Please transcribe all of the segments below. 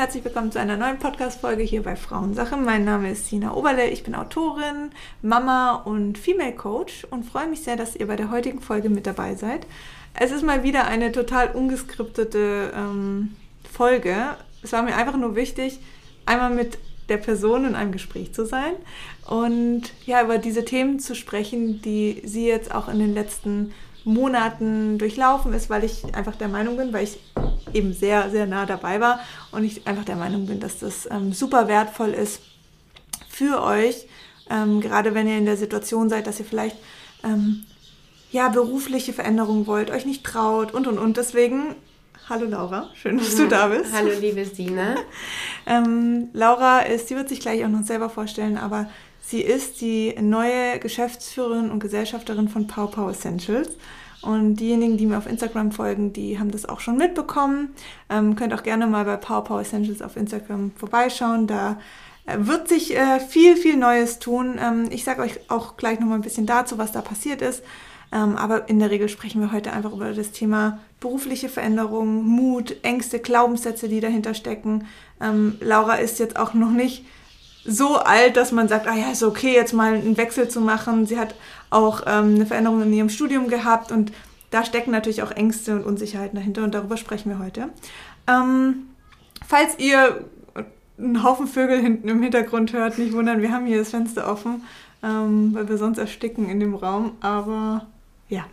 Herzlich willkommen zu einer neuen Podcast-Folge hier bei Frauensache. Mein Name ist Sina Oberle, ich bin Autorin, Mama und Female Coach und freue mich sehr, dass ihr bei der heutigen Folge mit dabei seid. Es ist mal wieder eine total ungeskriptete ähm, Folge. Es war mir einfach nur wichtig, einmal mit der Person in einem Gespräch zu sein und ja, über diese Themen zu sprechen, die sie jetzt auch in den letzten Monaten durchlaufen ist, weil ich einfach der Meinung bin, weil ich eben sehr, sehr nah dabei war und ich einfach der Meinung bin, dass das ähm, super wertvoll ist für euch, ähm, gerade wenn ihr in der Situation seid, dass ihr vielleicht ähm, ja berufliche Veränderungen wollt, euch nicht traut und und und. Deswegen, hallo Laura, schön, dass du da bist. Hallo liebe Sina. Ähm, Laura ist, sie wird sich gleich auch noch selber vorstellen, aber sie ist die neue Geschäftsführerin und Gesellschafterin von Pow Pow Essentials. Und diejenigen, die mir auf Instagram folgen, die haben das auch schon mitbekommen. Ähm, könnt auch gerne mal bei Power Power Essentials auf Instagram vorbeischauen. Da äh, wird sich äh, viel, viel Neues tun. Ähm, ich sage euch auch gleich nochmal ein bisschen dazu, was da passiert ist. Ähm, aber in der Regel sprechen wir heute einfach über das Thema berufliche Veränderungen, Mut, Ängste, Glaubenssätze, die dahinter stecken. Ähm, Laura ist jetzt auch noch nicht so alt, dass man sagt, ah ja, ist okay, jetzt mal einen Wechsel zu machen. Sie hat auch ähm, eine Veränderung in ihrem Studium gehabt und da stecken natürlich auch Ängste und Unsicherheiten dahinter und darüber sprechen wir heute. Ähm, falls ihr einen Haufen Vögel hinten im Hintergrund hört, nicht wundern, wir haben hier das Fenster offen, ähm, weil wir sonst ersticken in dem Raum. Aber ja,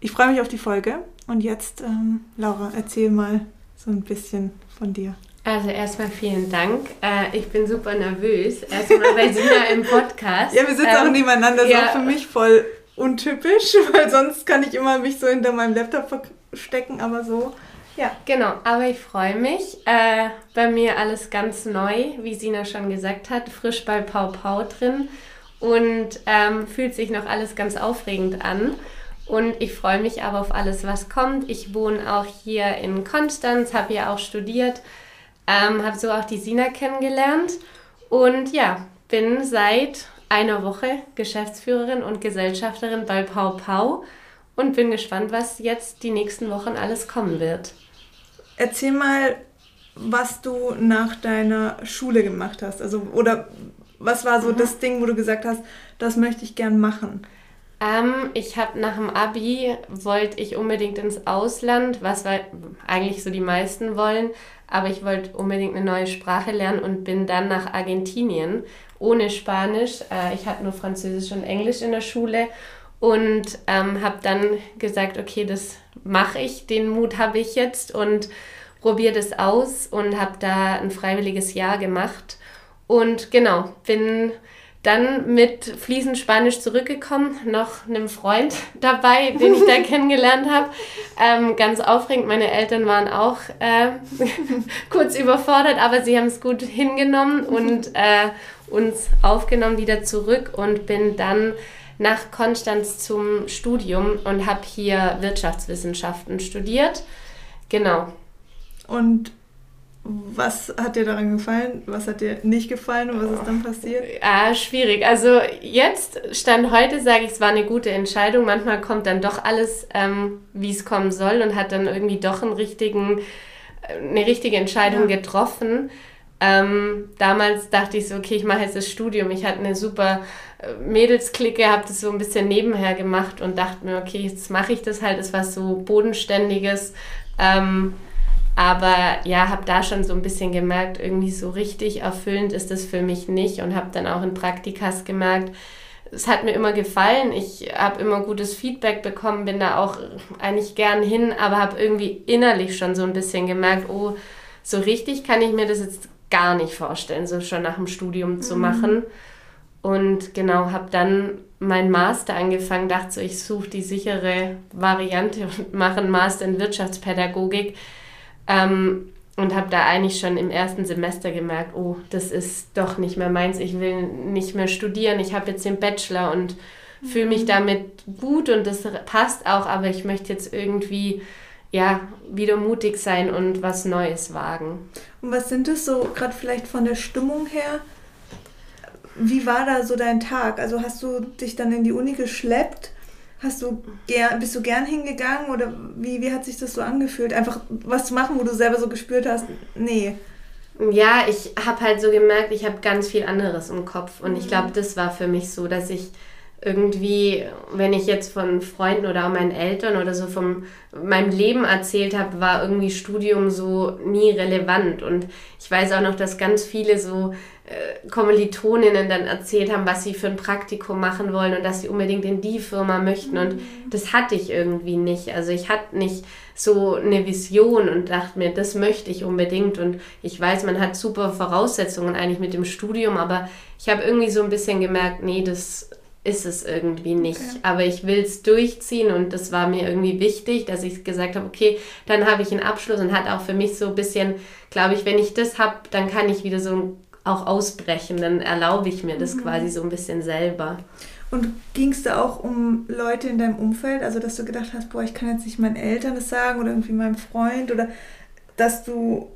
ich freue mich auf die Folge und jetzt, ähm, Laura, erzähl mal so ein bisschen von dir. Also erstmal vielen Dank. Äh, ich bin super nervös. Erstmal bei Sina im Podcast. Ja, wir sitzen ähm, auch nebeneinander. Das ja. ist auch für mich voll untypisch, weil sonst kann ich immer mich so hinter meinem Laptop verstecken, aber so. Ja. Genau, aber ich freue mich. Äh, bei mir alles ganz neu, wie Sina schon gesagt hat, frisch bei Pau Pau drin und ähm, fühlt sich noch alles ganz aufregend an. Und ich freue mich aber auf alles, was kommt. Ich wohne auch hier in Konstanz, habe hier auch studiert ähm, habe so auch die Sina kennengelernt und ja, bin seit einer Woche Geschäftsführerin und Gesellschafterin bei Pau Pau und bin gespannt, was jetzt die nächsten Wochen alles kommen wird. Erzähl mal, was du nach deiner Schule gemacht hast. Also, oder was war so mhm. das Ding, wo du gesagt hast, das möchte ich gern machen? Ähm, ich habe nach dem Abi wollte ich unbedingt ins Ausland, was eigentlich so die meisten wollen aber ich wollte unbedingt eine neue Sprache lernen und bin dann nach Argentinien ohne Spanisch. Äh, ich hatte nur Französisch und Englisch in der Schule und ähm, habe dann gesagt, okay, das mache ich, den Mut habe ich jetzt und probiere das aus und habe da ein freiwilliges Jahr gemacht. Und genau, bin dann mit fließend Spanisch zurückgekommen, noch einem Freund dabei, den ich da kennengelernt habe. Ähm, ganz aufregend, meine Eltern waren auch äh, kurz überfordert, aber sie haben es gut hingenommen und äh, uns aufgenommen wieder zurück und bin dann nach Konstanz zum Studium und habe hier Wirtschaftswissenschaften studiert. Genau. Und was hat dir daran gefallen? Was hat dir nicht gefallen und was ist dann passiert? Ah, schwierig. Also jetzt, Stand heute, sage ich, es war eine gute Entscheidung. Manchmal kommt dann doch alles, ähm, wie es kommen soll und hat dann irgendwie doch einen richtigen, äh, eine richtige Entscheidung ja. getroffen. Ähm, damals dachte ich so, okay, ich mache jetzt das Studium. Ich hatte eine super äh, Mädelsklicke, habe das so ein bisschen nebenher gemacht und dachte mir, okay, jetzt mache ich das halt, ist was so Bodenständiges. Ähm, aber ja, habe da schon so ein bisschen gemerkt, irgendwie so richtig erfüllend ist das für mich nicht und habe dann auch in Praktikas gemerkt, es hat mir immer gefallen. Ich habe immer gutes Feedback bekommen, bin da auch eigentlich gern hin, aber habe irgendwie innerlich schon so ein bisschen gemerkt, oh, so richtig kann ich mir das jetzt gar nicht vorstellen, so schon nach dem Studium mhm. zu machen. Und genau, habe dann mein Master angefangen, dachte so, ich suche die sichere Variante und mache einen Master in Wirtschaftspädagogik ähm, und habe da eigentlich schon im ersten Semester gemerkt, oh, das ist doch nicht mehr meins, ich will nicht mehr studieren, ich habe jetzt den Bachelor und fühle mich mhm. damit gut und das passt auch, aber ich möchte jetzt irgendwie ja, wieder mutig sein und was Neues wagen. Und was sind das so, gerade vielleicht von der Stimmung her? Wie war da so dein Tag? Also hast du dich dann in die Uni geschleppt Hast du gern, bist du gern hingegangen oder wie, wie hat sich das so angefühlt? Einfach was zu machen, wo du selber so gespürt hast, nee. Ja, ich habe halt so gemerkt, ich habe ganz viel anderes im Kopf. Und ich glaube, mhm. das war für mich so, dass ich irgendwie, wenn ich jetzt von Freunden oder auch meinen Eltern oder so von meinem Leben erzählt habe, war irgendwie Studium so nie relevant. Und ich weiß auch noch, dass ganz viele so Kommilitoninnen dann erzählt haben, was sie für ein Praktikum machen wollen und dass sie unbedingt in die Firma möchten. Und mhm. das hatte ich irgendwie nicht. Also ich hatte nicht so eine Vision und dachte mir, das möchte ich unbedingt. Und ich weiß, man hat super Voraussetzungen eigentlich mit dem Studium, aber ich habe irgendwie so ein bisschen gemerkt, nee, das ist es irgendwie nicht. Okay. Aber ich will es durchziehen und das war mir irgendwie wichtig, dass ich gesagt habe, okay, dann habe ich einen Abschluss und hat auch für mich so ein bisschen, glaube ich, wenn ich das habe, dann kann ich wieder so auch ausbrechen, dann erlaube ich mir das mhm. quasi so ein bisschen selber. Und ging es da auch um Leute in deinem Umfeld, also dass du gedacht hast, boah, ich kann jetzt nicht meinen Eltern das sagen oder irgendwie meinem Freund oder dass du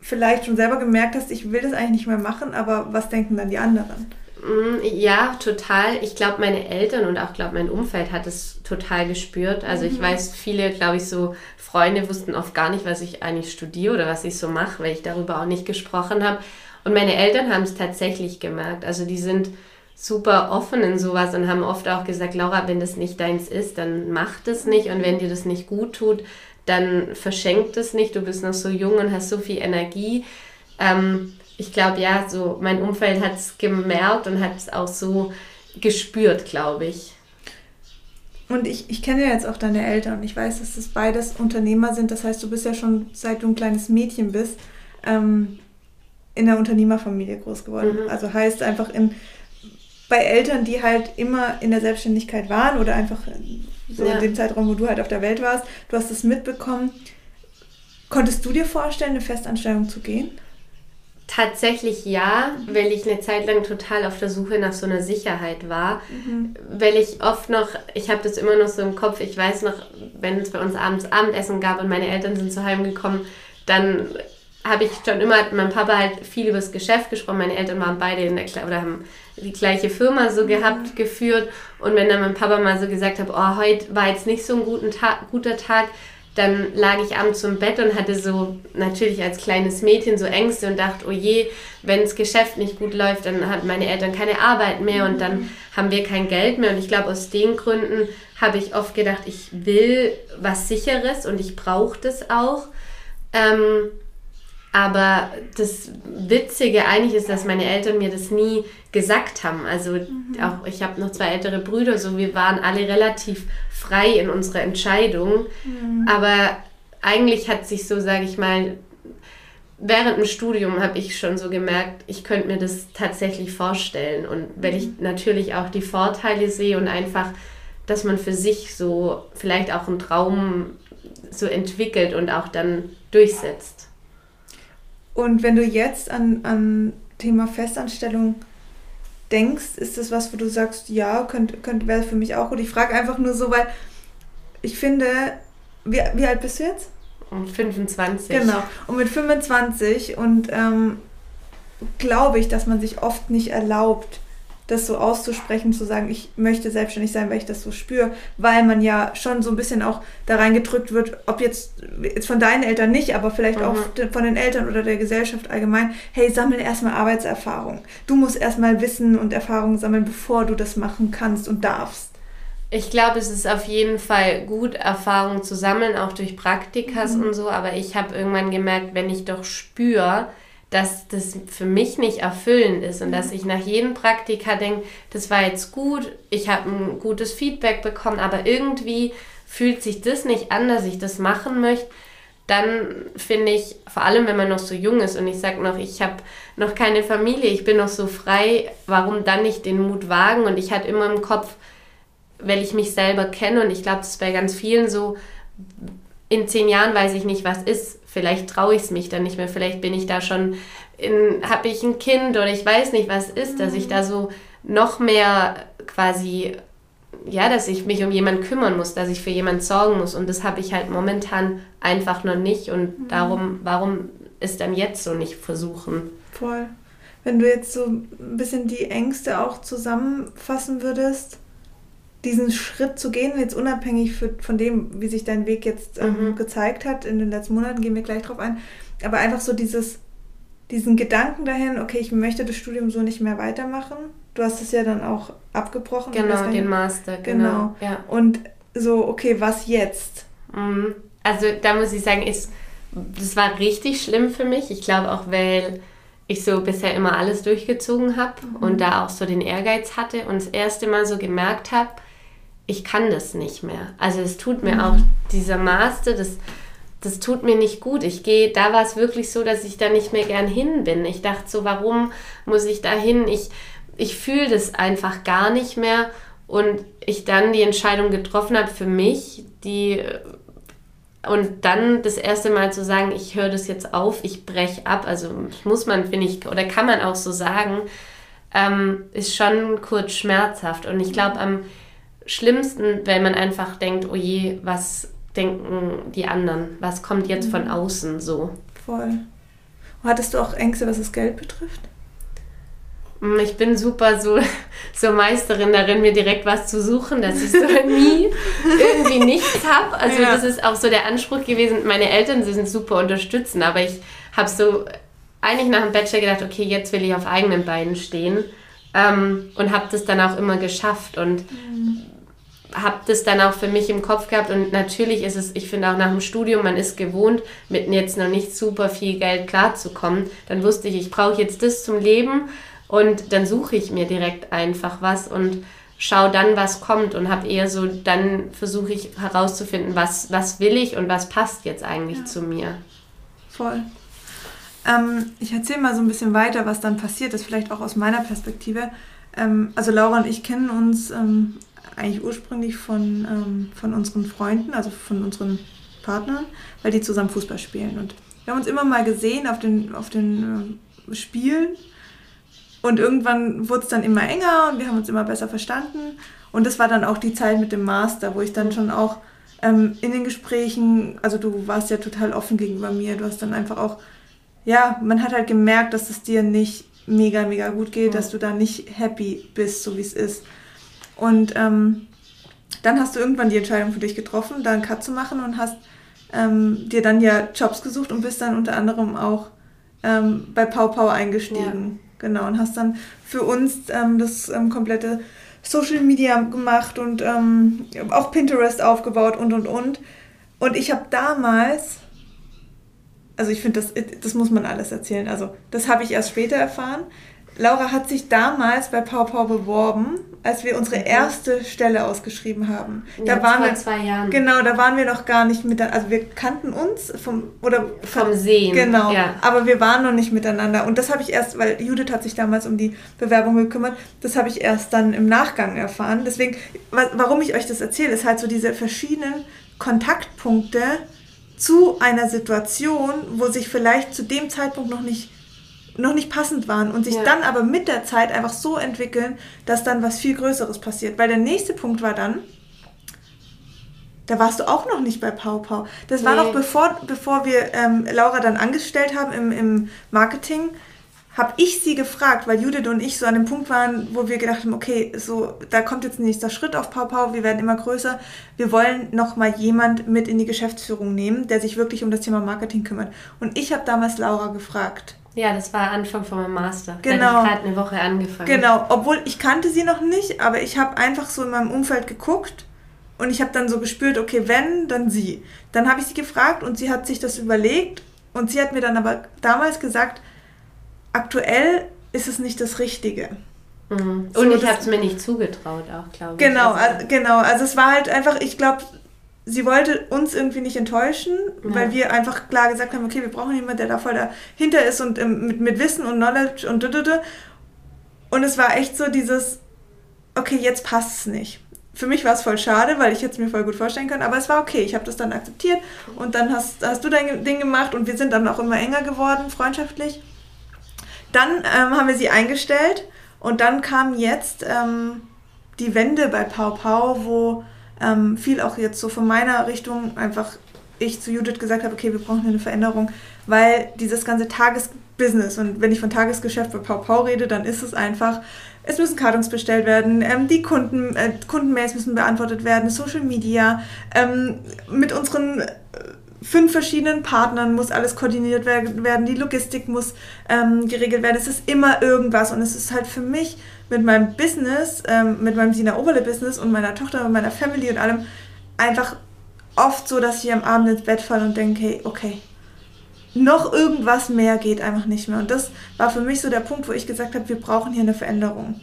vielleicht schon selber gemerkt hast, ich will das eigentlich nicht mehr machen, aber was denken dann die anderen? Mm, ja, total. Ich glaube, meine Eltern und auch glaube mein Umfeld hat es total gespürt. Also ich mhm. weiß, viele, glaube ich, so Freunde wussten oft gar nicht, was ich eigentlich studiere oder was ich so mache, weil ich darüber auch nicht gesprochen habe. Und meine Eltern haben es tatsächlich gemerkt. Also die sind super offen in sowas und haben oft auch gesagt, Laura, wenn das nicht deins ist, dann mach das nicht. Und wenn dir das nicht gut tut, dann verschenkt es nicht. Du bist noch so jung und hast so viel Energie. Ähm, ich glaube, ja, so mein Umfeld hat es gemerkt und hat es auch so gespürt, glaube ich. Und ich, ich kenne ja jetzt auch deine Eltern und ich weiß, dass das beides Unternehmer sind. Das heißt, du bist ja schon seit du ein kleines Mädchen bist, ähm, in der Unternehmerfamilie groß geworden. Mhm. Also heißt einfach in, bei Eltern, die halt immer in der Selbstständigkeit waren oder einfach so ja. in dem Zeitraum, wo du halt auf der Welt warst, du hast es mitbekommen. Konntest du dir vorstellen, eine Festanstellung zu gehen? Tatsächlich ja, weil ich eine Zeit lang total auf der Suche nach so einer Sicherheit war. Mhm. Weil ich oft noch, ich habe das immer noch so im Kopf, ich weiß noch, wenn es bei uns abends Abendessen gab und meine Eltern sind zu Hause gekommen, dann habe ich schon immer mit meinem Papa halt viel über das Geschäft gesprochen. Meine Eltern waren beide in der oder haben die gleiche Firma so gehabt, mhm. geführt. Und wenn dann mein Papa mal so gesagt hat, oh, heute war jetzt nicht so ein guten Tag, guter Tag, dann lag ich abends im Bett und hatte so natürlich als kleines Mädchen so Ängste und dachte, oh je, wenn das Geschäft nicht gut läuft, dann hat meine Eltern keine Arbeit mehr und dann haben wir kein Geld mehr. Und ich glaube, aus den Gründen habe ich oft gedacht, ich will was Sicheres und ich brauche das auch. Ähm, aber das Witzige eigentlich ist, dass meine Eltern mir das nie gesagt haben. Also mhm. auch ich habe noch zwei ältere Brüder, so wir waren alle relativ frei in unserer Entscheidung. Mhm. Aber eigentlich hat sich so, sage ich mal, während dem Studium habe ich schon so gemerkt, ich könnte mir das tatsächlich vorstellen. Und weil ich mhm. natürlich auch die Vorteile sehe und einfach, dass man für sich so vielleicht auch einen Traum so entwickelt und auch dann durchsetzt. Und wenn du jetzt an, an Thema Festanstellung denkst, ist das was, wo du sagst, ja, könnte, könnte wäre für mich auch gut. Ich frage einfach nur so, weil ich finde, wie, wie alt bist du jetzt? Um 25. Genau. Und mit 25 und ähm, glaube ich, dass man sich oft nicht erlaubt, das so auszusprechen, zu sagen, ich möchte selbstständig sein, weil ich das so spüre, weil man ja schon so ein bisschen auch da reingedrückt wird, ob jetzt, jetzt von deinen Eltern nicht, aber vielleicht mhm. auch von den Eltern oder der Gesellschaft allgemein, hey, sammel erstmal Arbeitserfahrung. Du musst erstmal Wissen und Erfahrung sammeln, bevor du das machen kannst und darfst. Ich glaube, es ist auf jeden Fall gut, Erfahrung zu sammeln, auch durch Praktikas mhm. und so, aber ich habe irgendwann gemerkt, wenn ich doch spüre, dass das für mich nicht erfüllend ist und dass ich nach jedem Praktika denke, das war jetzt gut, ich habe ein gutes Feedback bekommen, aber irgendwie fühlt sich das nicht an, dass ich das machen möchte, dann finde ich, vor allem wenn man noch so jung ist und ich sage noch, ich habe noch keine Familie, ich bin noch so frei, warum dann nicht den Mut wagen? Und ich hatte immer im Kopf, weil ich mich selber kenne und ich glaube, das ist bei ganz vielen so, in zehn Jahren weiß ich nicht, was ist. Vielleicht traue ich es mich dann nicht mehr. Vielleicht bin ich da schon, habe ich ein Kind oder ich weiß nicht, was ist, dass ich da so noch mehr quasi, ja, dass ich mich um jemanden kümmern muss, dass ich für jemanden sorgen muss. Und das habe ich halt momentan einfach noch nicht. Und mhm. darum, warum ist dann jetzt so nicht versuchen? Voll. Wenn du jetzt so ein bisschen die Ängste auch zusammenfassen würdest, diesen Schritt zu gehen, jetzt unabhängig für, von dem, wie sich dein Weg jetzt ähm, mhm. gezeigt hat in den letzten Monaten, gehen wir gleich drauf ein, aber einfach so dieses, diesen Gedanken dahin, okay, ich möchte das Studium so nicht mehr weitermachen. Du hast es ja dann auch abgebrochen. Genau, den Master, genau. genau. Ja. Und so, okay, was jetzt? Mhm. Also da muss ich sagen, ist, das war richtig schlimm für mich. Ich glaube auch, weil ich so bisher immer alles durchgezogen habe mhm. und da auch so den Ehrgeiz hatte und das erste Mal so gemerkt habe, ich kann das nicht mehr. Also es tut mir mhm. auch dieser Master, das, das tut mir nicht gut. Ich gehe, da war es wirklich so, dass ich da nicht mehr gern hin bin. Ich dachte so, warum muss ich da hin? Ich, ich fühle das einfach gar nicht mehr. Und ich dann die Entscheidung getroffen habe für mich, die und dann das erste Mal zu sagen, ich höre das jetzt auf, ich breche ab, also muss man, finde ich, oder kann man auch so sagen, ähm, ist schon kurz schmerzhaft. Und ich glaube, am schlimmsten, wenn man einfach denkt, oh je, was denken die anderen? Was kommt jetzt von mhm. außen so? Voll. Hattest du auch Ängste, was das Geld betrifft? Mm, ich bin super so, so Meisterin darin, mir direkt was zu suchen, dass ich so nie irgendwie nichts habe. Also ja. das ist auch so der Anspruch gewesen. Meine Eltern sie sind super unterstützen, aber ich habe so eigentlich nach dem Bachelor gedacht, okay, jetzt will ich auf eigenen Beinen stehen ähm, und habe das dann auch immer geschafft und mhm. Habe das dann auch für mich im Kopf gehabt und natürlich ist es, ich finde auch nach dem Studium, man ist gewohnt, mit jetzt noch nicht super viel Geld klarzukommen. Dann wusste ich, ich brauche jetzt das zum Leben und dann suche ich mir direkt einfach was und schaue dann, was kommt und habe eher so, dann versuche ich herauszufinden, was, was will ich und was passt jetzt eigentlich ja. zu mir. Voll. Ähm, ich erzähle mal so ein bisschen weiter, was dann passiert ist, vielleicht auch aus meiner Perspektive. Ähm, also Laura und ich kennen uns ähm, eigentlich ursprünglich von, ähm, von unseren Freunden, also von unseren Partnern, weil die zusammen Fußball spielen. Und wir haben uns immer mal gesehen auf den, auf den äh, Spielen und irgendwann wurde es dann immer enger und wir haben uns immer besser verstanden. Und das war dann auch die Zeit mit dem Master, wo ich dann schon auch ähm, in den Gesprächen, also du warst ja total offen gegenüber mir, du hast dann einfach auch, ja, man hat halt gemerkt, dass es dir nicht mega, mega gut geht, dass du da nicht happy bist, so wie es ist. Und ähm, dann hast du irgendwann die Entscheidung für dich getroffen, da einen Cut zu machen und hast ähm, dir dann ja Jobs gesucht und bist dann unter anderem auch ähm, bei Pau Pau eingestiegen. Ja. Genau, und hast dann für uns ähm, das ähm, komplette Social Media gemacht und ähm, auch Pinterest aufgebaut und und und. Und ich habe damals, also ich finde, das, das muss man alles erzählen. Also, das habe ich erst später erfahren. Laura hat sich damals bei Pau Pau beworben, als wir unsere erste Stelle ausgeschrieben haben. Da ja, waren vor wir, zwei Jahren. Genau, da waren wir noch gar nicht miteinander. Also wir kannten uns vom oder vom Sehen. Genau. Ja. Aber wir waren noch nicht miteinander. Und das habe ich erst, weil Judith hat sich damals um die Bewerbung gekümmert. Das habe ich erst dann im Nachgang erfahren. Deswegen, warum ich euch das erzähle, ist halt so diese verschiedenen Kontaktpunkte zu einer Situation, wo sich vielleicht zu dem Zeitpunkt noch nicht noch nicht passend waren und sich ja. dann aber mit der Zeit einfach so entwickeln, dass dann was viel Größeres passiert. Weil der nächste Punkt war dann, da warst du auch noch nicht bei Pau Pau. Das nee. war noch bevor, bevor wir ähm, Laura dann angestellt haben im, im Marketing, habe ich sie gefragt, weil Judith und ich so an dem Punkt waren, wo wir gedacht haben, okay, so da kommt jetzt ein nächster Schritt auf Pau Pau, wir werden immer größer. Wir wollen noch mal jemand mit in die Geschäftsführung nehmen, der sich wirklich um das Thema Marketing kümmert. Und ich habe damals Laura gefragt, ja, das war Anfang von meinem Master. Genau. Da ich gerade eine Woche angefangen. Genau, obwohl ich kannte sie noch nicht, aber ich habe einfach so in meinem Umfeld geguckt und ich habe dann so gespürt, okay, wenn, dann sie. Dann habe ich sie gefragt und sie hat sich das überlegt und sie hat mir dann aber damals gesagt, aktuell ist es nicht das Richtige. Mhm. Und so, ich habe es mir nicht zugetraut, auch glaube ich. Genau, also, genau. Also es war halt einfach, ich glaube, sie wollte uns irgendwie nicht enttäuschen, ja. weil wir einfach klar gesagt haben, okay, wir brauchen jemanden, der da voll dahinter ist und ähm, mit, mit Wissen und Knowledge und dudede. Und es war echt so dieses, okay, jetzt passt es nicht. Für mich war es voll schade, weil ich jetzt mir voll gut vorstellen kann, aber es war okay. Ich habe das dann akzeptiert und dann hast, hast du dein Ding gemacht und wir sind dann auch immer enger geworden, freundschaftlich. Dann ähm, haben wir sie eingestellt und dann kam jetzt ähm, die Wende bei Pau Pau, wo ähm, viel auch jetzt so von meiner Richtung einfach ich zu Judith gesagt habe, okay, wir brauchen eine Veränderung, weil dieses ganze Tagesbusiness und wenn ich von Tagesgeschäft bei Pau Pau rede, dann ist es einfach, es müssen Kartons bestellt werden, ähm, die Kunden, äh, Kundenmails müssen beantwortet werden, Social Media, ähm, mit unseren äh, fünf verschiedenen Partnern muss alles koordiniert werden, die Logistik muss ähm, geregelt werden. Es ist immer irgendwas und es ist halt für mich mit meinem Business, ähm, mit meinem Sina Oberle Business und meiner Tochter und meiner Family und allem einfach oft so, dass ich am Abend ins Bett falle und denke, hey, okay, noch irgendwas mehr geht einfach nicht mehr. Und das war für mich so der Punkt, wo ich gesagt habe, wir brauchen hier eine Veränderung.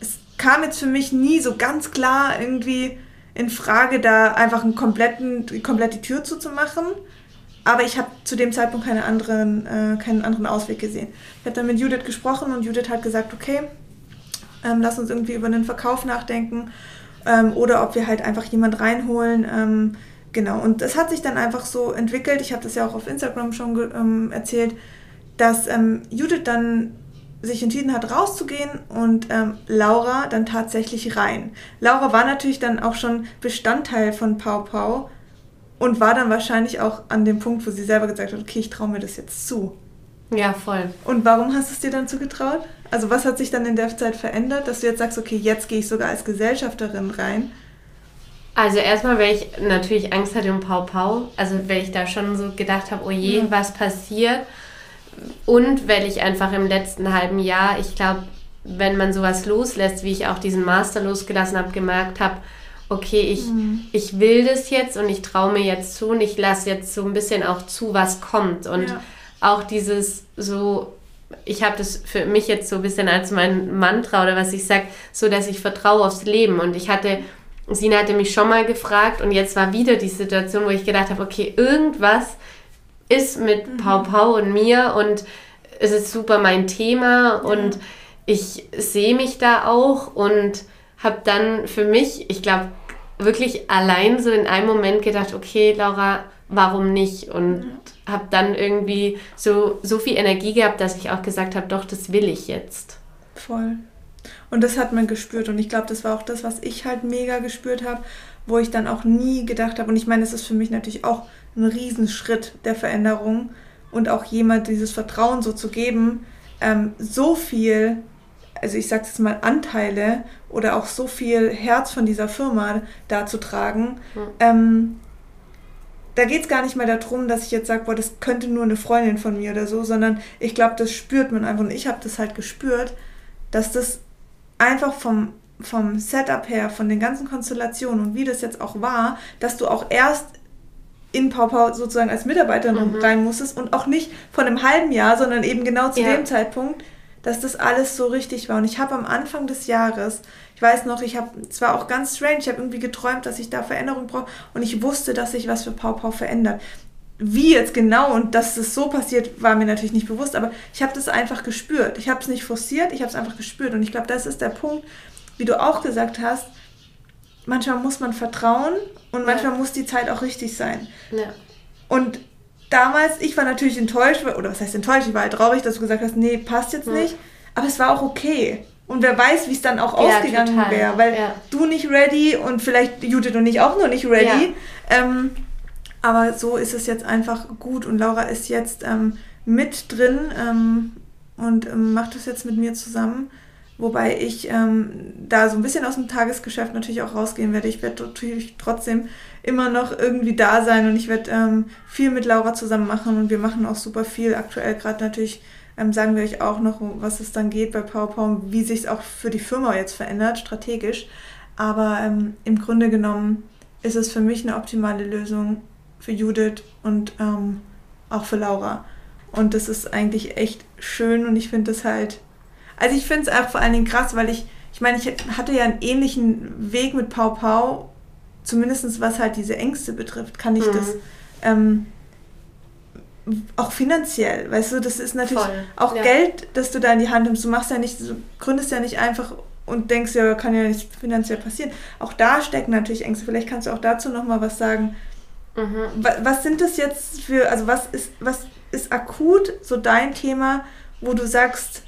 Es kam jetzt für mich nie so ganz klar irgendwie in Frage, da einfach einen kompletten, komplett die Tür zuzumachen. Aber ich habe zu dem Zeitpunkt keine anderen, äh, keinen anderen Ausweg gesehen. Ich habe dann mit Judith gesprochen und Judith hat gesagt, okay, ähm, lass uns irgendwie über einen Verkauf nachdenken ähm, oder ob wir halt einfach jemand reinholen. Ähm, genau, und es hat sich dann einfach so entwickelt, ich habe das ja auch auf Instagram schon ähm, erzählt, dass ähm, Judith dann sich entschieden hat, rauszugehen und ähm, Laura dann tatsächlich rein. Laura war natürlich dann auch schon Bestandteil von Pau Pau und war dann wahrscheinlich auch an dem Punkt, wo sie selber gesagt hat, okay, ich traue mir das jetzt zu. Ja, voll. Und warum hast du es dir dann zugetraut? Also was hat sich dann in der Zeit verändert, dass du jetzt sagst, okay, jetzt gehe ich sogar als Gesellschafterin rein? Also erstmal, weil ich natürlich Angst hatte um Pau Pau, also weil ich da schon so gedacht habe, oh je, ja. was passiert? Und weil ich einfach im letzten halben Jahr, ich glaube, wenn man sowas loslässt, wie ich auch diesen Master losgelassen habe, gemerkt habe, okay, ich, mhm. ich will das jetzt und ich traue mir jetzt zu und ich lasse jetzt so ein bisschen auch zu, was kommt. Und ja. Auch dieses so, ich habe das für mich jetzt so ein bisschen als mein Mantra oder was ich sage, so dass ich vertraue aufs Leben. Und ich hatte, Sina hatte mich schon mal gefragt und jetzt war wieder die Situation, wo ich gedacht habe, okay, irgendwas ist mit mhm. Pau Pau und mir und es ist super mein Thema und ja. ich sehe mich da auch und habe dann für mich, ich glaube, wirklich allein so in einem Moment gedacht, okay, Laura, warum nicht? Und ja. Habe dann irgendwie so, so viel Energie gehabt, dass ich auch gesagt habe, doch, das will ich jetzt. Voll. Und das hat man gespürt und ich glaube, das war auch das, was ich halt mega gespürt habe, wo ich dann auch nie gedacht habe, und ich meine, es ist für mich natürlich auch ein Riesenschritt der Veränderung und auch jemand dieses Vertrauen so zu geben, ähm, so viel, also ich sage jetzt mal Anteile oder auch so viel Herz von dieser Firma da zu tragen. Mhm. Ähm, da geht es gar nicht mehr darum, dass ich jetzt sage, boah, das könnte nur eine Freundin von mir oder so, sondern ich glaube, das spürt man einfach. Und ich habe das halt gespürt, dass das einfach vom, vom Setup her, von den ganzen Konstellationen und wie das jetzt auch war, dass du auch erst in Pau sozusagen als Mitarbeiterin mhm. rein musstest und auch nicht von einem halben Jahr, sondern eben genau zu ja. dem Zeitpunkt, dass das alles so richtig war. Und ich habe am Anfang des Jahres, ich weiß noch, ich habe, es war auch ganz strange, ich habe irgendwie geträumt, dass ich da Veränderung brauche und ich wusste, dass sich was für Pau Pau verändert. Wie jetzt genau und dass es so passiert, war mir natürlich nicht bewusst, aber ich habe das einfach gespürt. Ich habe es nicht forciert, ich habe es einfach gespürt. Und ich glaube, das ist der Punkt, wie du auch gesagt hast, manchmal muss man vertrauen und manchmal ja. muss die Zeit auch richtig sein. Ja. Und damals, ich war natürlich enttäuscht, oder was heißt enttäuscht, ich war halt traurig, dass du gesagt hast, nee, passt jetzt nicht. Aber es war auch okay. Und wer weiß, wie es dann auch ja, ausgegangen wäre, weil ja. du nicht ready und vielleicht Judith und ich auch noch nicht ready. Ähm, aber so ist es jetzt einfach gut und Laura ist jetzt ähm, mit drin ähm, und ähm, macht das jetzt mit mir zusammen. Wobei ich ähm, da so ein bisschen aus dem Tagesgeschäft natürlich auch rausgehen werde. Ich werde natürlich trotzdem immer noch irgendwie da sein und ich werde ähm, viel mit Laura zusammen machen und wir machen auch super viel. Aktuell gerade natürlich ähm, sagen wir euch auch noch, was es dann geht bei PowerPoint, wie sich es auch für die Firma jetzt verändert, strategisch. Aber ähm, im Grunde genommen ist es für mich eine optimale Lösung für Judith und ähm, auch für Laura. Und das ist eigentlich echt schön und ich finde es halt also ich finde es auch vor allen Dingen krass, weil ich, ich meine, ich hatte ja einen ähnlichen Weg mit Pau Pau, zumindest was halt diese Ängste betrifft, kann ich mhm. das ähm, auch finanziell, weißt du, das ist natürlich Voll. auch ja. Geld, das du da in die Hand nimmst. Du machst ja nicht, du gründest ja nicht einfach und denkst ja, kann ja nicht finanziell passieren. Auch da stecken natürlich Ängste. Vielleicht kannst du auch dazu nochmal was sagen. Mhm. Was sind das jetzt für, also was ist, was ist akut so dein Thema, wo du sagst,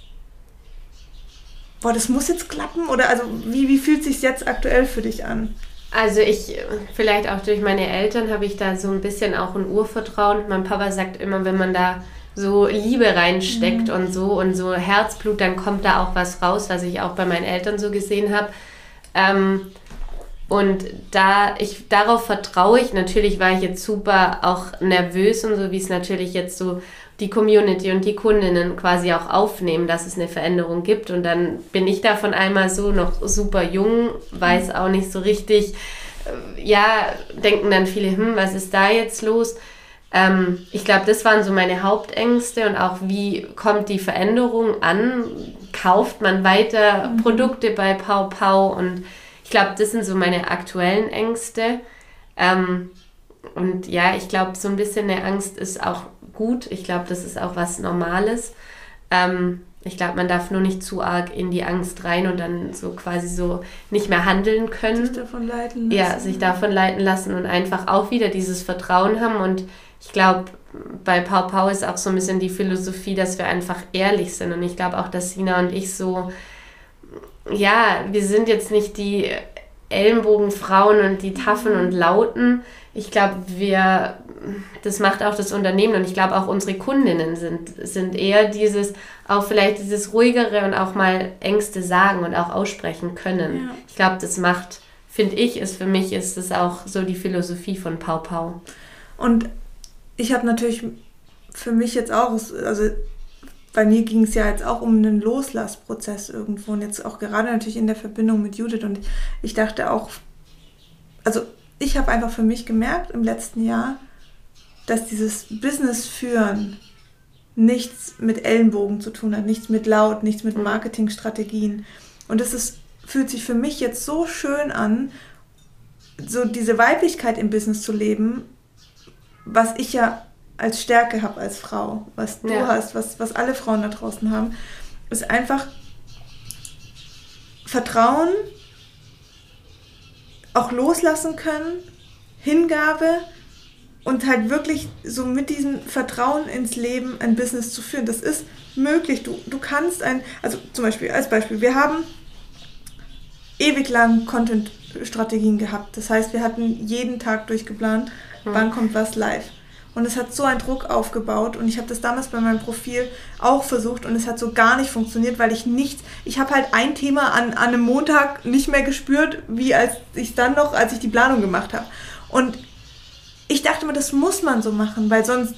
boah, das muss jetzt klappen? Oder also wie, wie fühlt sich jetzt aktuell für dich an? Also ich, vielleicht auch durch meine Eltern habe ich da so ein bisschen auch ein Urvertrauen. Mein Papa sagt immer, wenn man da so Liebe reinsteckt mhm. und so und so Herzblut, dann kommt da auch was raus, was ich auch bei meinen Eltern so gesehen habe. Ähm, und da ich darauf vertraue ich, natürlich war ich jetzt super auch nervös und so, wie es natürlich jetzt so die Community und die Kundinnen quasi auch aufnehmen, dass es eine Veränderung gibt. Und dann bin ich davon einmal so noch super jung, weiß auch nicht so richtig, äh, ja, denken dann viele, hm, was ist da jetzt los? Ähm, ich glaube, das waren so meine Hauptängste und auch wie kommt die Veränderung an? Kauft man weiter mhm. Produkte bei Pau Pau? Und ich glaube, das sind so meine aktuellen Ängste. Ähm, und ja, ich glaube, so ein bisschen eine Angst ist auch gut. Ich glaube, das ist auch was Normales. Ähm, ich glaube, man darf nur nicht zu arg in die Angst rein und dann so quasi so nicht mehr handeln können. Sich davon leiten lassen. Ja, sich davon leiten lassen und einfach auch wieder dieses Vertrauen haben. Und ich glaube, bei Pau Pau ist auch so ein bisschen die Philosophie, dass wir einfach ehrlich sind. Und ich glaube auch, dass Sina und ich so, ja, wir sind jetzt nicht die Ellenbogenfrauen und die Taffen und Lauten. Ich glaube, wir, das macht auch das Unternehmen und ich glaube auch unsere Kundinnen sind, sind eher dieses, auch vielleicht dieses ruhigere und auch mal Ängste sagen und auch aussprechen können. Ja. Ich glaube, das macht, finde ich, ist für mich ist es auch so die Philosophie von Pau Pau. Und ich habe natürlich für mich jetzt auch, also bei mir ging es ja jetzt auch um einen Loslassprozess irgendwo und jetzt auch gerade natürlich in der Verbindung mit Judith und ich dachte auch, also ich habe einfach für mich gemerkt im letzten Jahr, dass dieses Business führen nichts mit Ellenbogen zu tun hat, nichts mit laut, nichts mit mhm. Marketingstrategien und es ist fühlt sich für mich jetzt so schön an, so diese Weiblichkeit im Business zu leben, was ich ja als Stärke habe als Frau, was du ja. hast, was, was alle Frauen da draußen haben, ist einfach Vertrauen, auch loslassen können, Hingabe und halt wirklich so mit diesem Vertrauen ins Leben ein Business zu führen. Das ist möglich. Du, du kannst ein, also zum Beispiel, als Beispiel, wir haben ewig lang Content-Strategien gehabt. Das heißt, wir hatten jeden Tag durchgeplant, hm. wann kommt was live. Und es hat so einen Druck aufgebaut und ich habe das damals bei meinem Profil auch versucht und es hat so gar nicht funktioniert, weil ich nichts, ich habe halt ein Thema an, an einem Montag nicht mehr gespürt, wie als ich dann noch, als ich die Planung gemacht habe. Und ich dachte mir, das muss man so machen, weil sonst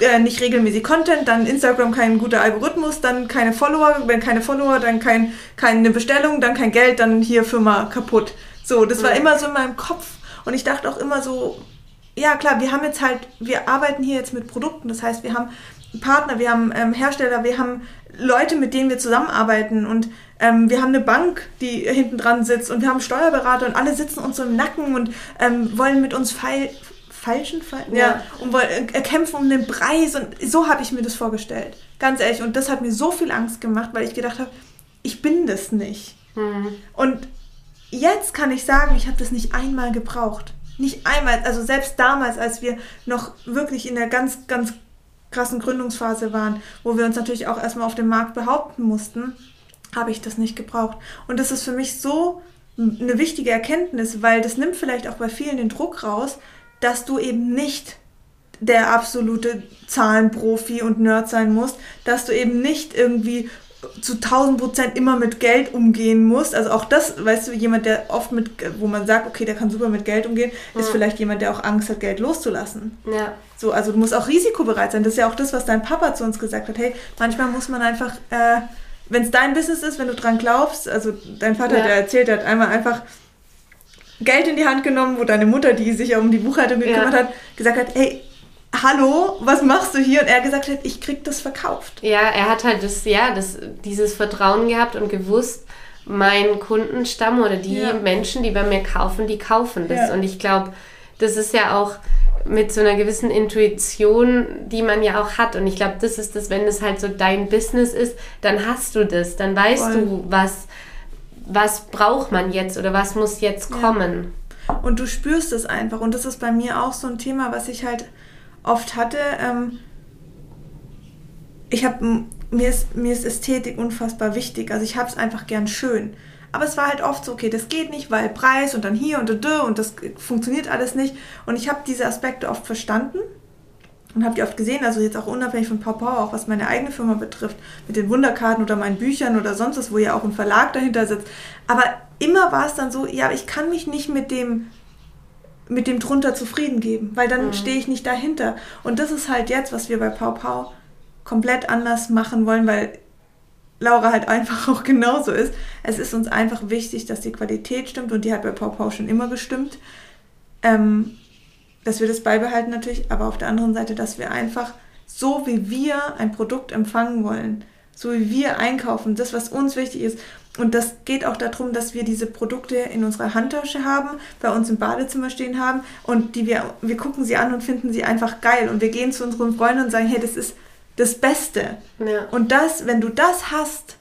äh, nicht regelmäßig Content, dann Instagram kein guter Algorithmus, dann keine Follower, wenn keine Follower, dann kein, keine Bestellung, dann kein Geld, dann hier Firma kaputt. So, das war immer so in meinem Kopf. Und ich dachte auch immer so, ja klar, wir haben jetzt halt, wir arbeiten hier jetzt mit Produkten, das heißt, wir haben Partner, wir haben ähm, Hersteller, wir haben Leute, mit denen wir zusammenarbeiten und ähm, wir haben eine Bank, die hinten dran sitzt und wir haben Steuerberater und alle sitzen uns so im Nacken und ähm, wollen mit uns feil, falschen Fall, ja. ja, und wollen äh, kämpfen um den Preis und so habe ich mir das vorgestellt, ganz ehrlich und das hat mir so viel Angst gemacht, weil ich gedacht habe, ich bin das nicht. Mhm. Und jetzt kann ich sagen, ich habe das nicht einmal gebraucht nicht einmal, also selbst damals, als wir noch wirklich in der ganz, ganz krassen Gründungsphase waren, wo wir uns natürlich auch erstmal auf dem Markt behaupten mussten, habe ich das nicht gebraucht. Und das ist für mich so eine wichtige Erkenntnis, weil das nimmt vielleicht auch bei vielen den Druck raus, dass du eben nicht der absolute Zahlenprofi und Nerd sein musst, dass du eben nicht irgendwie zu 1000 Prozent immer mit Geld umgehen musst. Also auch das, weißt du, jemand, der oft mit, wo man sagt, okay, der kann super mit Geld umgehen, mhm. ist vielleicht jemand, der auch Angst hat, Geld loszulassen. Ja. So, also du musst auch risikobereit sein. Das ist ja auch das, was dein Papa zu uns gesagt hat. Hey, manchmal muss man einfach, äh, wenn es dein Business ist, wenn du dran glaubst, also dein Vater, ja. der erzählt hat, einmal einfach Geld in die Hand genommen, wo deine Mutter, die sich ja um die Buchhaltung gekümmert ja. hat, gesagt hat, hey, hallo, was machst du hier? Und er gesagt hat, ich krieg das verkauft. Ja, er hat halt das, ja, das, dieses Vertrauen gehabt und gewusst, mein Kundenstamm oder die ja. Menschen, die bei mir kaufen, die kaufen das. Ja. Und ich glaube, das ist ja auch mit so einer gewissen Intuition, die man ja auch hat. Und ich glaube, das ist das, wenn es halt so dein Business ist, dann hast du das, dann weißt Voll. du, was, was braucht man jetzt oder was muss jetzt kommen. Ja. Und du spürst es einfach. Und das ist bei mir auch so ein Thema, was ich halt oft hatte. Ähm, ich habe mir ist, mir ist Ästhetik unfassbar wichtig. Also ich habe es einfach gern schön. Aber es war halt oft so, okay, das geht nicht, weil Preis und dann hier und da und das funktioniert alles nicht. Und ich habe diese Aspekte oft verstanden und habt ihr oft gesehen, also jetzt auch unabhängig von Pau Pau, auch was meine eigene Firma betrifft, mit den Wunderkarten oder meinen Büchern oder sonst was, wo ja auch ein Verlag dahinter sitzt. Aber immer war es dann so, ja, ich kann mich nicht mit dem mit dem drunter zufrieden geben, weil dann mhm. stehe ich nicht dahinter. Und das ist halt jetzt, was wir bei Pau Pau komplett anders machen wollen, weil Laura halt einfach auch genauso ist. Es ist uns einfach wichtig, dass die Qualität stimmt und die hat bei Pau Pau schon immer gestimmt. Ähm, dass wir das beibehalten natürlich, aber auf der anderen Seite, dass wir einfach so wie wir ein Produkt empfangen wollen, so wie wir einkaufen, das, was uns wichtig ist. Und das geht auch darum, dass wir diese Produkte in unserer Handtasche haben, bei uns im Badezimmer stehen haben und die wir, wir gucken sie an und finden sie einfach geil. Und wir gehen zu unseren Freunden und sagen, hey, das ist das Beste. Ja. Und das, wenn du das hast,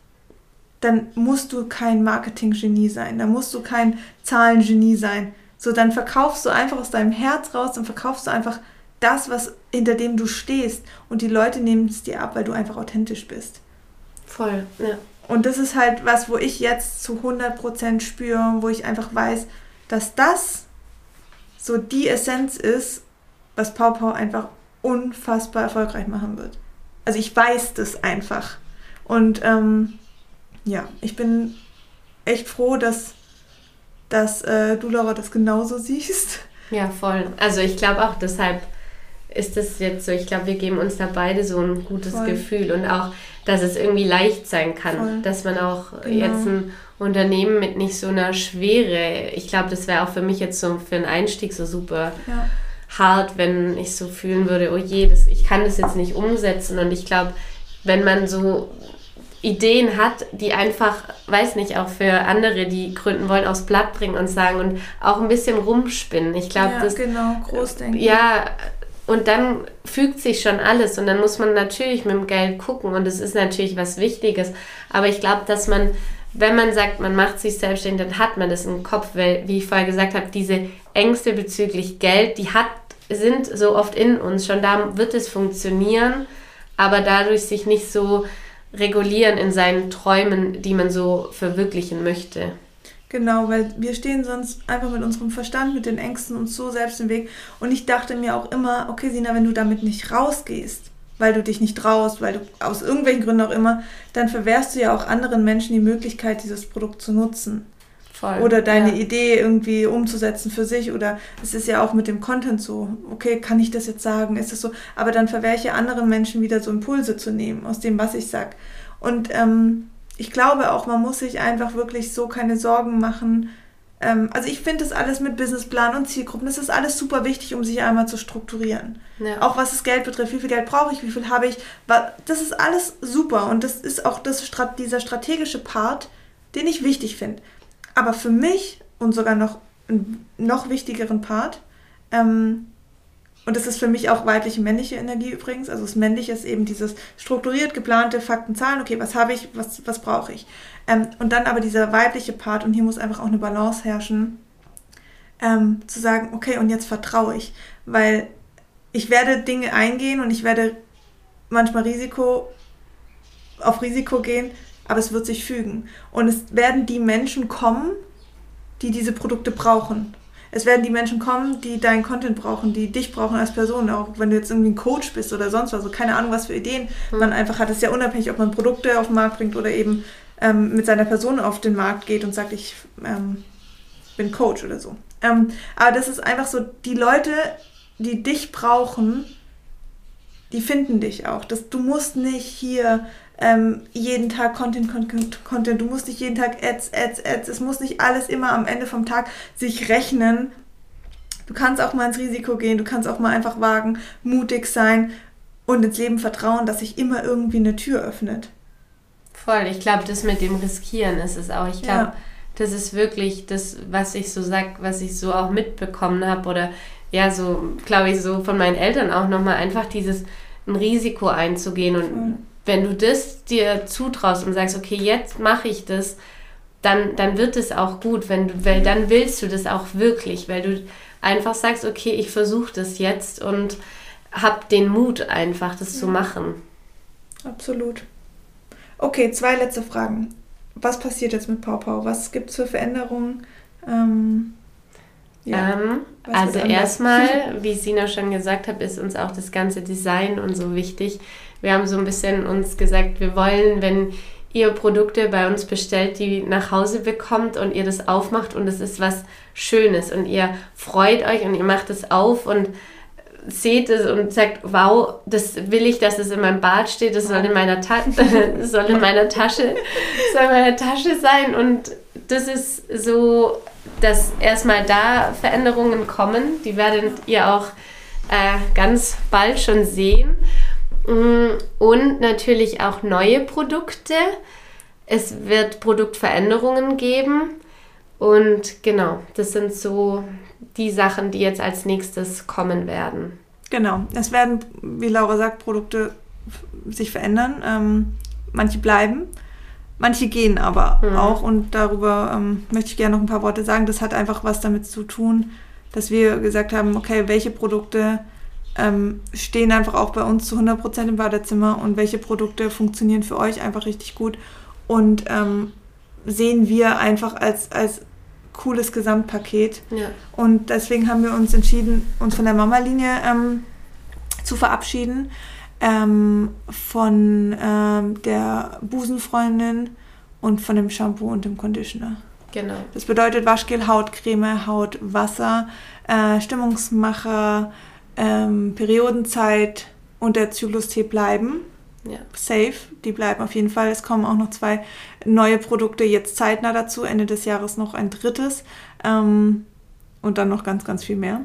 dann musst du kein Marketing-Genie sein, dann musst du kein Zahlengenie sein, so, dann verkaufst du einfach aus deinem Herz raus, dann verkaufst du einfach das, was hinter dem du stehst. Und die Leute nehmen es dir ab, weil du einfach authentisch bist. Voll, ja. Und das ist halt was, wo ich jetzt zu 100% spüre, wo ich einfach weiß, dass das so die Essenz ist, was Pau Pau einfach unfassbar erfolgreich machen wird. Also ich weiß das einfach. Und ähm, ja, ich bin echt froh, dass dass äh, du, Laura, das genauso siehst. Ja, voll. Also ich glaube auch, deshalb ist es jetzt so, ich glaube, wir geben uns da beide so ein gutes voll. Gefühl und auch, dass es irgendwie leicht sein kann, voll. dass man auch genau. jetzt ein Unternehmen mit nicht so einer Schwere, ich glaube, das wäre auch für mich jetzt so für einen Einstieg so super ja. hart, wenn ich so fühlen würde, oh je, das, ich kann das jetzt nicht umsetzen und ich glaube, wenn man so Ideen hat, die einfach, weiß nicht, auch für andere, die gründen wollen, aufs Blatt bringen und sagen und auch ein bisschen rumspinnen. Ich glaube, ja, das. Genau, Großdenken. Ja, und dann fügt sich schon alles und dann muss man natürlich mit dem Geld gucken und es ist natürlich was Wichtiges. Aber ich glaube, dass man, wenn man sagt, man macht sich selbstständig, dann hat man das im Kopf, weil, wie ich vorher gesagt habe, diese Ängste bezüglich Geld, die hat, sind so oft in uns. Schon da wird es funktionieren, aber dadurch sich nicht so regulieren in seinen Träumen, die man so verwirklichen möchte. Genau, weil wir stehen sonst einfach mit unserem Verstand, mit den Ängsten uns so selbst im Weg. Und ich dachte mir auch immer, okay, Sina, wenn du damit nicht rausgehst, weil du dich nicht traust, weil du aus irgendwelchen Gründen auch immer, dann verwehrst du ja auch anderen Menschen die Möglichkeit, dieses Produkt zu nutzen. Voll, oder deine ja. Idee irgendwie umzusetzen für sich. Oder es ist ja auch mit dem Content so, okay, kann ich das jetzt sagen? Ist es so? Aber dann verwehre ich ja anderen Menschen wieder so Impulse zu nehmen aus dem, was ich sage. Und ähm, ich glaube auch, man muss sich einfach wirklich so keine Sorgen machen. Ähm, also ich finde das alles mit Businessplan und Zielgruppen, das ist alles super wichtig, um sich einmal zu strukturieren. Ja. Auch was das Geld betrifft, wie viel Geld brauche ich, wie viel habe ich. Das ist alles super und das ist auch das, dieser strategische Part, den ich wichtig finde. Aber für mich und sogar noch einen noch wichtigeren Part, ähm, und das ist für mich auch weibliche, männliche Energie übrigens. Also das Männliche ist eben dieses strukturiert geplante Fakten, Zahlen. Okay, was habe ich, was, was brauche ich? Ähm, und dann aber dieser weibliche Part, und hier muss einfach auch eine Balance herrschen, ähm, zu sagen, okay, und jetzt vertraue ich. Weil ich werde Dinge eingehen und ich werde manchmal Risiko auf Risiko gehen, aber es wird sich fügen. Und es werden die Menschen kommen, die diese Produkte brauchen. Es werden die Menschen kommen, die deinen Content brauchen, die dich brauchen als Person, auch wenn du jetzt irgendwie ein Coach bist oder sonst was, also keine Ahnung, was für Ideen mhm. man einfach hat. Es ist ja unabhängig, ob man Produkte auf den Markt bringt oder eben ähm, mit seiner Person auf den Markt geht und sagt, ich ähm, bin Coach oder so. Ähm, aber das ist einfach so, die Leute, die dich brauchen, die finden dich auch. Das, du musst nicht hier ähm, jeden Tag Content, Content, Content. Du musst nicht jeden Tag Ads, Ads, Ads. Es muss nicht alles immer am Ende vom Tag sich rechnen. Du kannst auch mal ins Risiko gehen, du kannst auch mal einfach wagen, mutig sein und ins Leben vertrauen, dass sich immer irgendwie eine Tür öffnet. Voll, ich glaube, das mit dem Riskieren ist es auch. Ich glaube, ja. das ist wirklich das, was ich so sag, was ich so auch mitbekommen habe oder ja, so glaube ich so von meinen Eltern auch nochmal einfach dieses ein Risiko einzugehen und mhm wenn du das dir zutraust und sagst, okay, jetzt mache ich das, dann, dann wird es auch gut, wenn du, weil dann willst du das auch wirklich, weil du einfach sagst, okay, ich versuche das jetzt und hab den Mut einfach, das ja. zu machen. Absolut. Okay, zwei letzte Fragen. was passiert jetzt mit Pau Pau? Was gibt es für Veränderungen? Ähm, ja, ähm, also erstmal, wie Sina schon gesagt hat, ist uns auch das ganze Design und so wichtig. Wir haben so ein bisschen uns gesagt, wir wollen, wenn ihr Produkte bei uns bestellt, die nach Hause bekommt und ihr das aufmacht und es ist was Schönes und ihr freut euch und ihr macht es auf und seht es und sagt, wow, das will ich, dass es in meinem Bad steht, das soll in meiner, Ta soll in meiner Tasche, soll in meiner Tasche sein und das ist so, dass erstmal da Veränderungen kommen, die werdet ihr auch äh, ganz bald schon sehen und natürlich auch neue Produkte. Es wird Produktveränderungen geben und genau, das sind so die Sachen, die jetzt als nächstes kommen werden. Genau, es werden, wie Laura sagt, Produkte sich verändern. Ähm, manche bleiben, manche gehen aber mhm. auch und darüber ähm, möchte ich gerne noch ein paar Worte sagen. Das hat einfach was damit zu tun, dass wir gesagt haben, okay, welche Produkte ähm, stehen einfach auch bei uns zu 100% im Badezimmer und welche Produkte funktionieren für euch einfach richtig gut und ähm, sehen wir einfach als, als cooles Gesamtpaket. Ja. Und deswegen haben wir uns entschieden, uns von der Mama-Linie ähm, zu verabschieden. Ähm, von ähm, der Busenfreundin und von dem Shampoo und dem Conditioner. Genau. Das bedeutet Waschgel, Hautcreme, Hautwasser, äh, Stimmungsmacher, ähm, Periodenzeit und der Zyklus-Tee bleiben ja. safe. Die bleiben auf jeden Fall. Es kommen auch noch zwei neue Produkte jetzt zeitnah dazu. Ende des Jahres noch ein drittes. Ähm, und dann noch ganz, ganz viel mehr.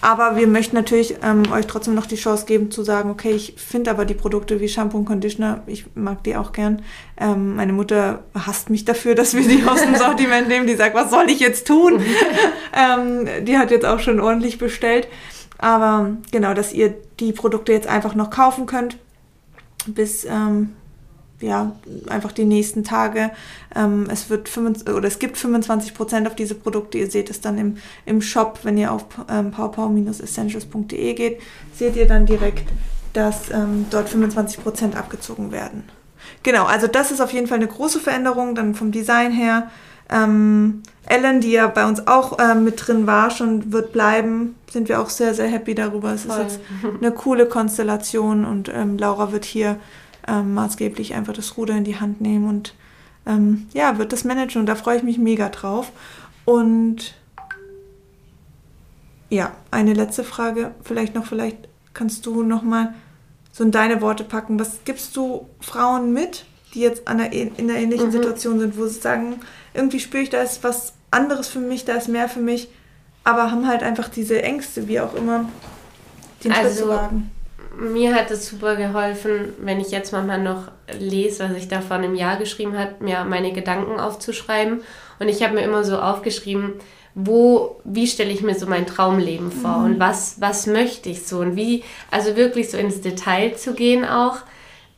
Aber wir möchten natürlich ähm, euch trotzdem noch die Chance geben zu sagen, okay, ich finde aber die Produkte wie Shampoo und Conditioner, ich mag die auch gern. Ähm, meine Mutter hasst mich dafür, dass wir die aus dem Sortiment nehmen. Die sagt, was soll ich jetzt tun? ähm, die hat jetzt auch schon ordentlich bestellt. Aber genau, dass ihr die Produkte jetzt einfach noch kaufen könnt bis ähm, ja, einfach die nächsten Tage. Ähm, es wird 25, oder es gibt 25 Prozent auf diese Produkte. Ihr seht es dann im, im Shop, wenn ihr auf ähm, powerpower-essentials.de geht, seht ihr dann direkt, dass ähm, dort 25 Prozent abgezogen werden. Genau, also das ist auf jeden Fall eine große Veränderung, dann vom Design her. Ähm, Ellen, die ja bei uns auch äh, mit drin war, schon wird bleiben, sind wir auch sehr, sehr happy darüber. Es Voll. ist jetzt eine coole Konstellation und ähm, Laura wird hier ähm, maßgeblich einfach das Ruder in die Hand nehmen und ähm, ja, wird das managen und da freue ich mich mega drauf. Und ja, eine letzte Frage, vielleicht noch, vielleicht kannst du noch mal so in deine Worte packen. Was gibst du Frauen mit, die jetzt einer, in einer ähnlichen mhm. Situation sind, wo sie sagen, irgendwie spüre ich, da ist was anderes für mich, da ist mehr für mich, aber haben halt einfach diese Ängste, wie auch immer, den also, Schritt zu wagen. Mir hat es super geholfen, wenn ich jetzt manchmal noch lese, was ich da vor einem Jahr geschrieben habe, mir meine Gedanken aufzuschreiben. Und ich habe mir immer so aufgeschrieben, wo, wie stelle ich mir so mein Traumleben vor mhm. und was, was möchte ich so und wie, also wirklich so ins Detail zu gehen auch.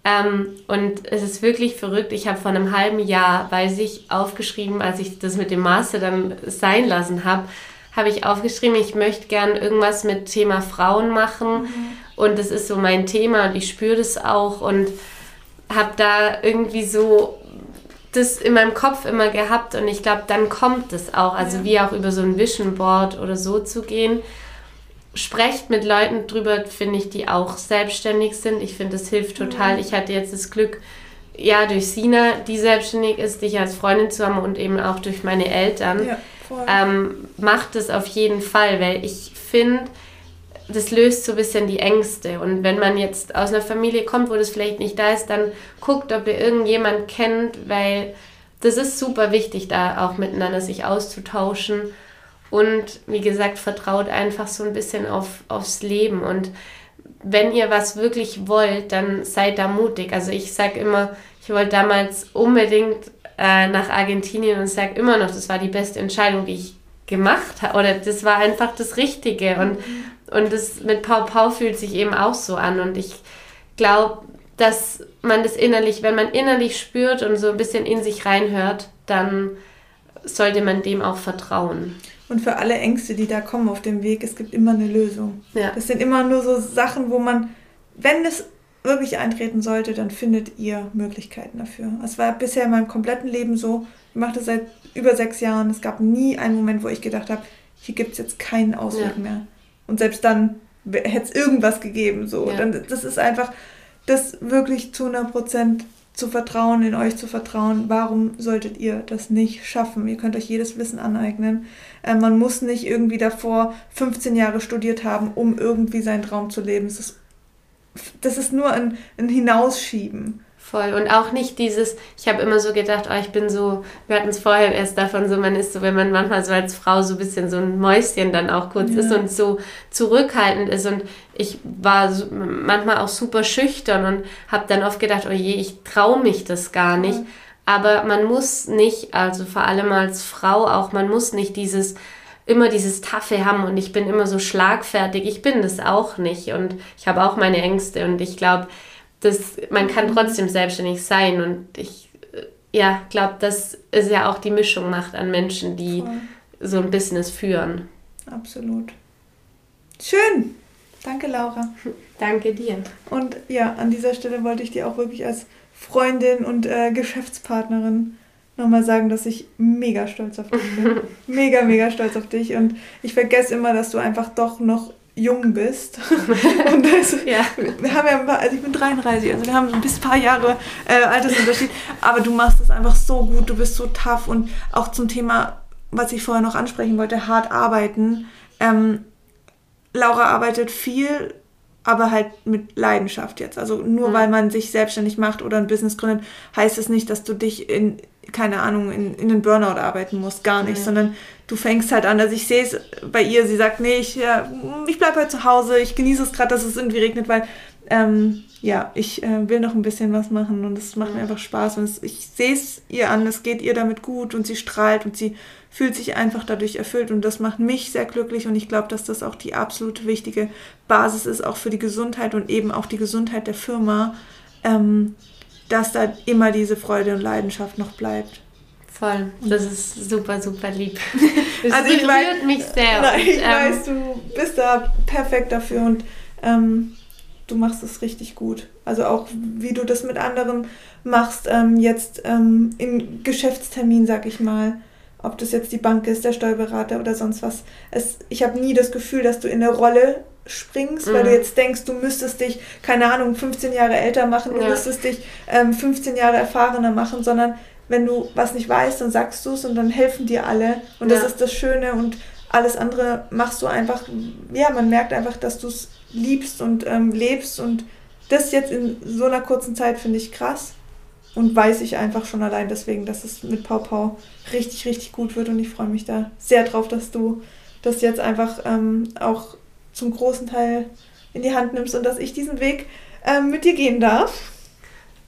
Ähm, und es ist wirklich verrückt. Ich habe vor einem halben Jahr, weiß ich, aufgeschrieben, als ich das mit dem Master dann sein lassen habe, habe ich aufgeschrieben, ich möchte gern irgendwas mit Thema Frauen machen. Mhm. Und das ist so mein Thema und ich spüre das auch und habe da irgendwie so das in meinem Kopf immer gehabt und ich glaube, dann kommt es auch. Also ja. wie auch über so ein Vision Board oder so zu gehen sprecht mit Leuten drüber, finde ich, die auch selbstständig sind. Ich finde, das hilft total. Mhm. Ich hatte jetzt das Glück, ja, durch Sina, die selbstständig ist, dich als Freundin zu haben und eben auch durch meine Eltern. Ja, ähm, macht es auf jeden Fall, weil ich finde, das löst so ein bisschen die Ängste. Und wenn man jetzt aus einer Familie kommt, wo das vielleicht nicht da ist, dann guckt, ob ihr irgendjemand kennt, weil das ist super wichtig, da auch miteinander sich auszutauschen und wie gesagt, vertraut einfach so ein bisschen auf, aufs Leben. Und wenn ihr was wirklich wollt, dann seid da mutig. Also ich sage immer, ich wollte damals unbedingt äh, nach Argentinien und sage immer noch, das war die beste Entscheidung, die ich gemacht habe. Oder das war einfach das Richtige. Und, und das mit Pau Pau fühlt sich eben auch so an. Und ich glaube, dass man das innerlich, wenn man innerlich spürt und so ein bisschen in sich reinhört, dann sollte man dem auch vertrauen. Und für alle Ängste, die da kommen auf dem Weg, es gibt immer eine Lösung. Ja. Das sind immer nur so Sachen, wo man, wenn es wirklich eintreten sollte, dann findet ihr Möglichkeiten dafür. Es war bisher in meinem kompletten Leben so. Ich mache das seit über sechs Jahren. Es gab nie einen Moment, wo ich gedacht habe, hier gibt es jetzt keinen Ausweg ja. mehr. Und selbst dann hätte es irgendwas gegeben. So. Ja. Dann, das ist einfach, das wirklich zu 100 Prozent zu vertrauen, in euch zu vertrauen. Warum solltet ihr das nicht schaffen? Ihr könnt euch jedes Wissen aneignen. Äh, man muss nicht irgendwie davor 15 Jahre studiert haben, um irgendwie seinen Traum zu leben. Das ist, das ist nur ein, ein Hinausschieben. Voll. Und auch nicht dieses, ich habe immer so gedacht, oh, ich bin so, wir hatten es vorher erst davon, so man ist so, wenn man manchmal so als Frau so ein bisschen so ein Mäuschen dann auch kurz ja. ist und so zurückhaltend ist. Und ich war so, manchmal auch super schüchtern und habe dann oft gedacht, oh je, ich traue mich das gar nicht. Ja. Aber man muss nicht, also vor allem als Frau auch, man muss nicht dieses immer dieses Taffe haben und ich bin immer so schlagfertig. Ich bin das auch nicht und ich habe auch meine Ängste und ich glaube, das, man kann mhm. trotzdem selbstständig sein und ich äh, ja, glaube, dass es ja auch die Mischung macht an Menschen, die Voll. so ein Business führen. Absolut. Schön. Danke, Laura. Danke dir. Und ja, an dieser Stelle wollte ich dir auch wirklich als Freundin und äh, Geschäftspartnerin nochmal sagen, dass ich mega stolz auf dich bin. mega, mega stolz auf dich. Und ich vergesse immer, dass du einfach doch noch jung bist. und das, ja. wir haben ja ein paar, also ich bin 33, also wir haben so ein bisschen paar Jahre äh, Altersunterschied, aber du machst es einfach so gut, du bist so tough und auch zum Thema, was ich vorher noch ansprechen wollte, hart arbeiten. Ähm, Laura arbeitet viel, aber halt mit Leidenschaft jetzt. Also nur mhm. weil man sich selbstständig macht oder ein Business gründet, heißt es nicht, dass du dich in, keine Ahnung, in, in den Burnout arbeiten musst. Gar nicht, ja. sondern du fängst halt an. Also ich sehe es bei ihr, sie sagt, nee, ich, ja, ich bleibe halt zu Hause, ich genieße es gerade, dass es irgendwie regnet, weil ähm, ja, ich äh, will noch ein bisschen was machen und es macht mir einfach Spaß. Und es, ich sehe es ihr an, es geht ihr damit gut und sie strahlt und sie fühlt sich einfach dadurch erfüllt und das macht mich sehr glücklich und ich glaube, dass das auch die absolute wichtige Basis ist, auch für die Gesundheit und eben auch die Gesundheit der Firma, ähm, dass da immer diese Freude und Leidenschaft noch bleibt. Voll, das ist super, super lieb. Das also ich weiß, mich sehr. Und, ich ähm, weiß, du bist da perfekt dafür und ähm, du machst es richtig gut. Also auch wie du das mit anderen machst, ähm, jetzt ähm, im Geschäftstermin, sag ich mal ob das jetzt die Bank ist, der Steuerberater oder sonst was. Es, ich habe nie das Gefühl, dass du in eine Rolle springst, mhm. weil du mhm. jetzt denkst, du müsstest dich, keine Ahnung, 15 Jahre älter machen, du ja. müsstest dich ähm, 15 Jahre erfahrener machen, sondern wenn du was nicht weißt, dann sagst du es und dann helfen dir alle. Und ja. das ist das Schöne und alles andere machst du einfach, ja, man merkt einfach, dass du es liebst und ähm, lebst und das jetzt in so einer kurzen Zeit finde ich krass und weiß ich einfach schon allein deswegen, dass es mit Pau Pau richtig, richtig gut wird und ich freue mich da sehr drauf, dass du das jetzt einfach ähm, auch zum großen Teil in die Hand nimmst und dass ich diesen Weg ähm, mit dir gehen darf.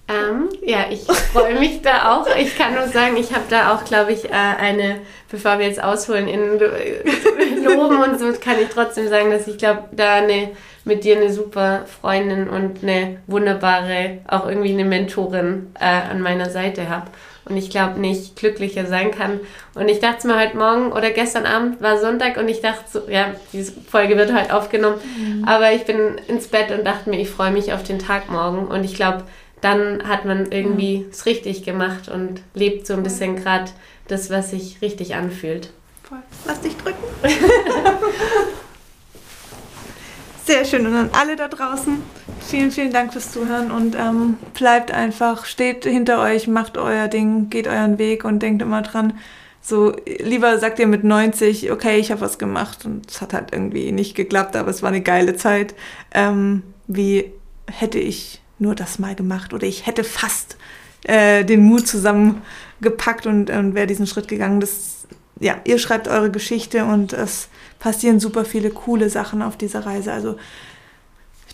Ähm, ja, ich freue mich da auch. Ich kann nur sagen, ich habe da auch, glaube ich, äh, eine, bevor wir jetzt ausholen in Loben und so, kann ich trotzdem sagen, dass ich glaube, da eine mit dir eine super Freundin und eine wunderbare, auch irgendwie eine Mentorin äh, an meiner Seite habe. Und ich glaube nicht glücklicher sein kann. Und ich dachte mir heute Morgen oder gestern Abend war Sonntag und ich dachte so, ja, diese Folge wird heute aufgenommen. Mhm. Aber ich bin ins Bett und dachte mir, ich freue mich auf den Tag morgen. Und ich glaube, dann hat man irgendwie es richtig gemacht und lebt so ein bisschen gerade das, was sich richtig anfühlt. Voll. Lass dich drücken. Sehr schön. Und an alle da draußen, vielen, vielen Dank fürs Zuhören und ähm, bleibt einfach, steht hinter euch, macht euer Ding, geht euren Weg und denkt immer dran, so lieber sagt ihr mit 90, okay, ich habe was gemacht und es hat halt irgendwie nicht geklappt, aber es war eine geile Zeit, ähm, wie hätte ich nur das mal gemacht oder ich hätte fast äh, den Mut zusammengepackt und, und wäre diesen Schritt gegangen. Das, ja, ihr schreibt eure Geschichte und es passieren super viele coole Sachen auf dieser Reise. Also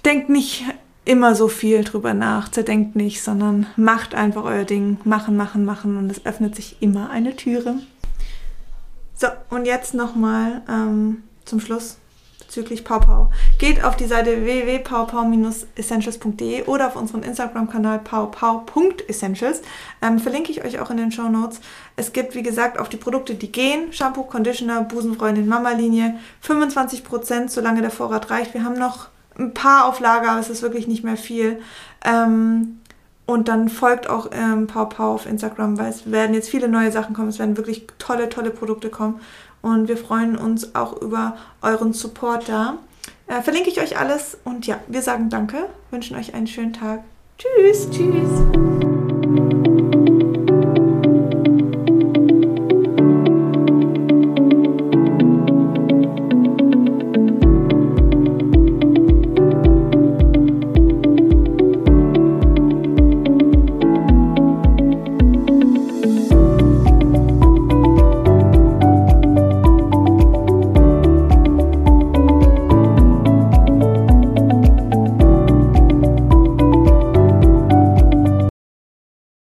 denkt nicht immer so viel drüber nach, zerdenkt nicht, sondern macht einfach euer Ding. Machen, machen, machen und es öffnet sich immer eine Türe. So, und jetzt nochmal ähm, zum Schluss bezüglich PauPau. Geht auf die Seite www.paupau-essentials.de oder auf unseren Instagram-Kanal paupau.essentials. Ähm, verlinke ich euch auch in den Show Notes. Es gibt, wie gesagt, auf die Produkte, die gehen, Shampoo, Conditioner, Busenfreundin, Mama-Linie, 25%, solange der Vorrat reicht. Wir haben noch ein paar auf Lager, aber es ist wirklich nicht mehr viel. Ähm, und dann folgt auch ähm, Pau auf Instagram, weil es werden jetzt viele neue Sachen kommen. Es werden wirklich tolle, tolle Produkte kommen. Und wir freuen uns auch über euren Support da. Äh, verlinke ich euch alles. Und ja, wir sagen Danke, wünschen euch einen schönen Tag. Tschüss. Tschüss.